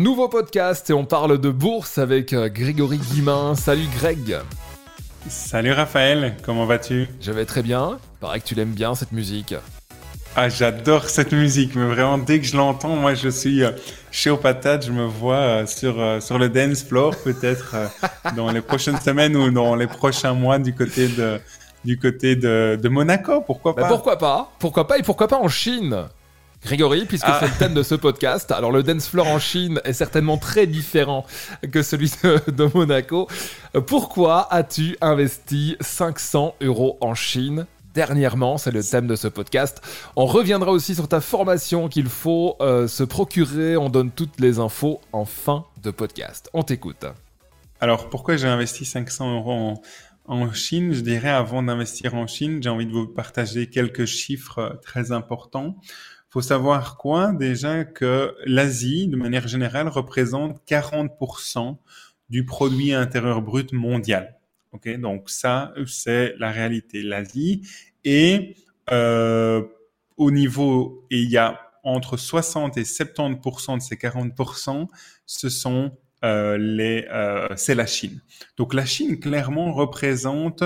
nouveau podcast et on parle de bourse avec euh, Grégory Guimin. Salut Greg. Salut Raphaël, comment vas-tu? Je vais très bien. Paraît que tu l'aimes bien cette musique. Ah, j'adore cette musique, mais vraiment dès que je l'entends, moi je suis euh, chez Patate, je me vois euh, sur sur le dance floor peut-être dans les prochaines semaines ou dans les prochains mois du côté de du côté de, de Monaco, pourquoi bah, pas? Pourquoi pas? Pourquoi pas et pourquoi pas en Chine? Grégory, puisque ah. c'est le thème de ce podcast. Alors le dance floor en Chine est certainement très différent que celui de, Monaco. Pourquoi as-tu investi 500 euros en Chine dernièrement, c'est le thème de ce podcast. On reviendra aussi sur ta formation qu'il faut euh, se procurer. On donne toutes les infos en fin de podcast. On t'écoute. Alors pourquoi j'ai investi 500 euros en, en Chine? Je dirais avant d'investir en Chine, j'ai envie de vous partager quelques chiffres très importants faut savoir quoi? Déjà que l'Asie, de manière générale, représente 40% du produit intérieur brut mondial. Ok, donc ça c'est la réalité. L'Asie et euh, au niveau il y a entre 60 et 70% de ces 40%, ce sont euh, les, euh, c'est la Chine. Donc la Chine clairement représente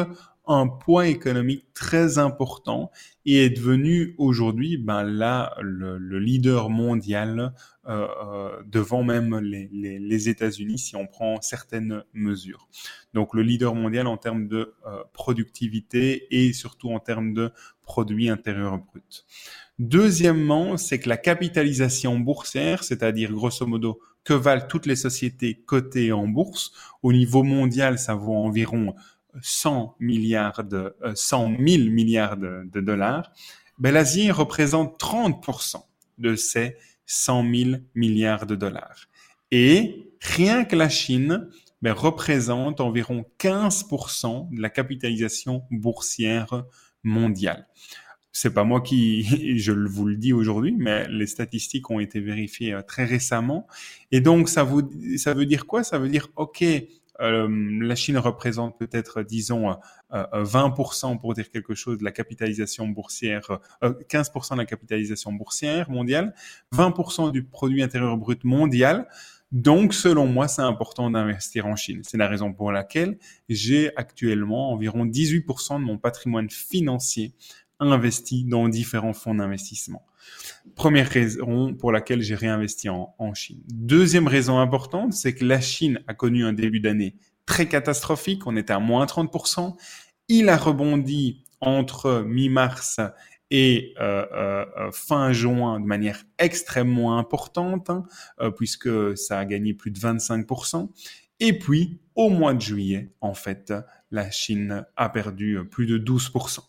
un poids économique très important et est devenu aujourd'hui ben là le, le leader mondial euh, euh, devant même les, les, les États-Unis si on prend certaines mesures. Donc le leader mondial en termes de euh, productivité et surtout en termes de produits intérieurs bruts. Deuxièmement, c'est que la capitalisation boursière, c'est-à-dire grosso modo que valent toutes les sociétés cotées en bourse, au niveau mondial, ça vaut environ 100 milliards de, 100 euh, 000 milliards de, dollars, ben, l'Asie représente 30% de ces 100 000 milliards de dollars. Et rien que la Chine ben, représente environ 15% de la capitalisation boursière mondiale. C'est pas moi qui, je vous le dis aujourd'hui, mais les statistiques ont été vérifiées euh, très récemment. Et donc, ça, vous, ça veut dire quoi? Ça veut dire, OK, euh, la Chine représente peut-être, disons, 20% euh, pour dire quelque chose de la capitalisation boursière, 15% euh, de la capitalisation boursière mondiale, 20% du produit intérieur brut mondial. Donc, selon moi, c'est important d'investir en Chine. C'est la raison pour laquelle j'ai actuellement environ 18% de mon patrimoine financier investi dans différents fonds d'investissement. Première raison pour laquelle j'ai réinvesti en, Chine. Deuxième raison importante, c'est que la Chine a connu un début d'année très catastrophique. On était à moins 30%. Il a rebondi entre mi-mars et euh, euh, euh, fin juin de manière extrêmement importante, hein, puisque ça a gagné plus de 25%. Et puis, au mois de juillet, en fait, la Chine a perdu plus de 12%.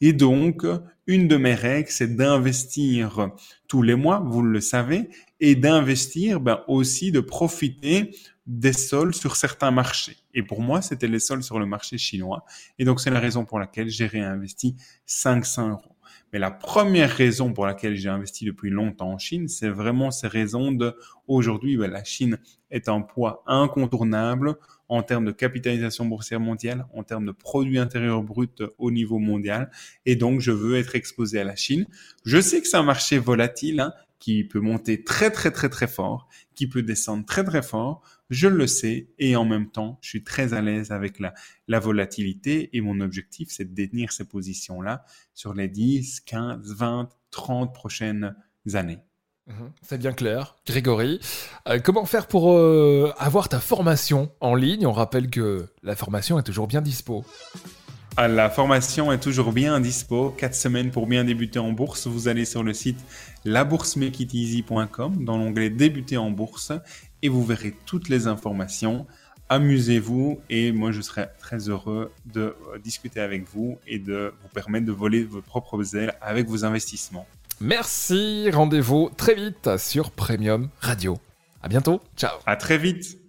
Et donc, une de mes règles, c'est d'investir tous les mois, vous le savez, et d'investir ben, aussi de profiter des sols sur certains marchés. Et pour moi, c'était les sols sur le marché chinois. Et donc, c'est la raison pour laquelle j'ai réinvesti 500 euros. Mais la première raison pour laquelle j'ai investi depuis longtemps en Chine, c'est vraiment ces raisons de aujourd'hui, ben, la Chine est un poids incontournable en termes de capitalisation boursière mondiale, en termes de produits intérieurs bruts au niveau mondial. Et donc, je veux être exposé à la Chine. Je sais que c'est un marché volatile hein, qui peut monter très, très, très, très fort, qui peut descendre très, très fort. Je le sais. Et en même temps, je suis très à l'aise avec la, la volatilité. Et mon objectif, c'est de détenir ces positions-là sur les 10, 15, 20, 30 prochaines années. Mhm. C'est bien clair. Grégory, euh, comment faire pour euh, avoir ta formation en ligne? On rappelle que la formation est toujours bien dispo. Ah, la formation est toujours bien dispo. 4 semaines pour bien débuter en bourse. Vous allez sur le site laboursemakeiteasy.com dans l'onglet Débuter en bourse et vous verrez toutes les informations. Amusez-vous et moi je serai très heureux de euh, discuter avec vous et de vous permettre de voler vos propres ailes avec vos investissements. Merci, rendez-vous très vite sur Premium Radio. À bientôt, ciao. À très vite.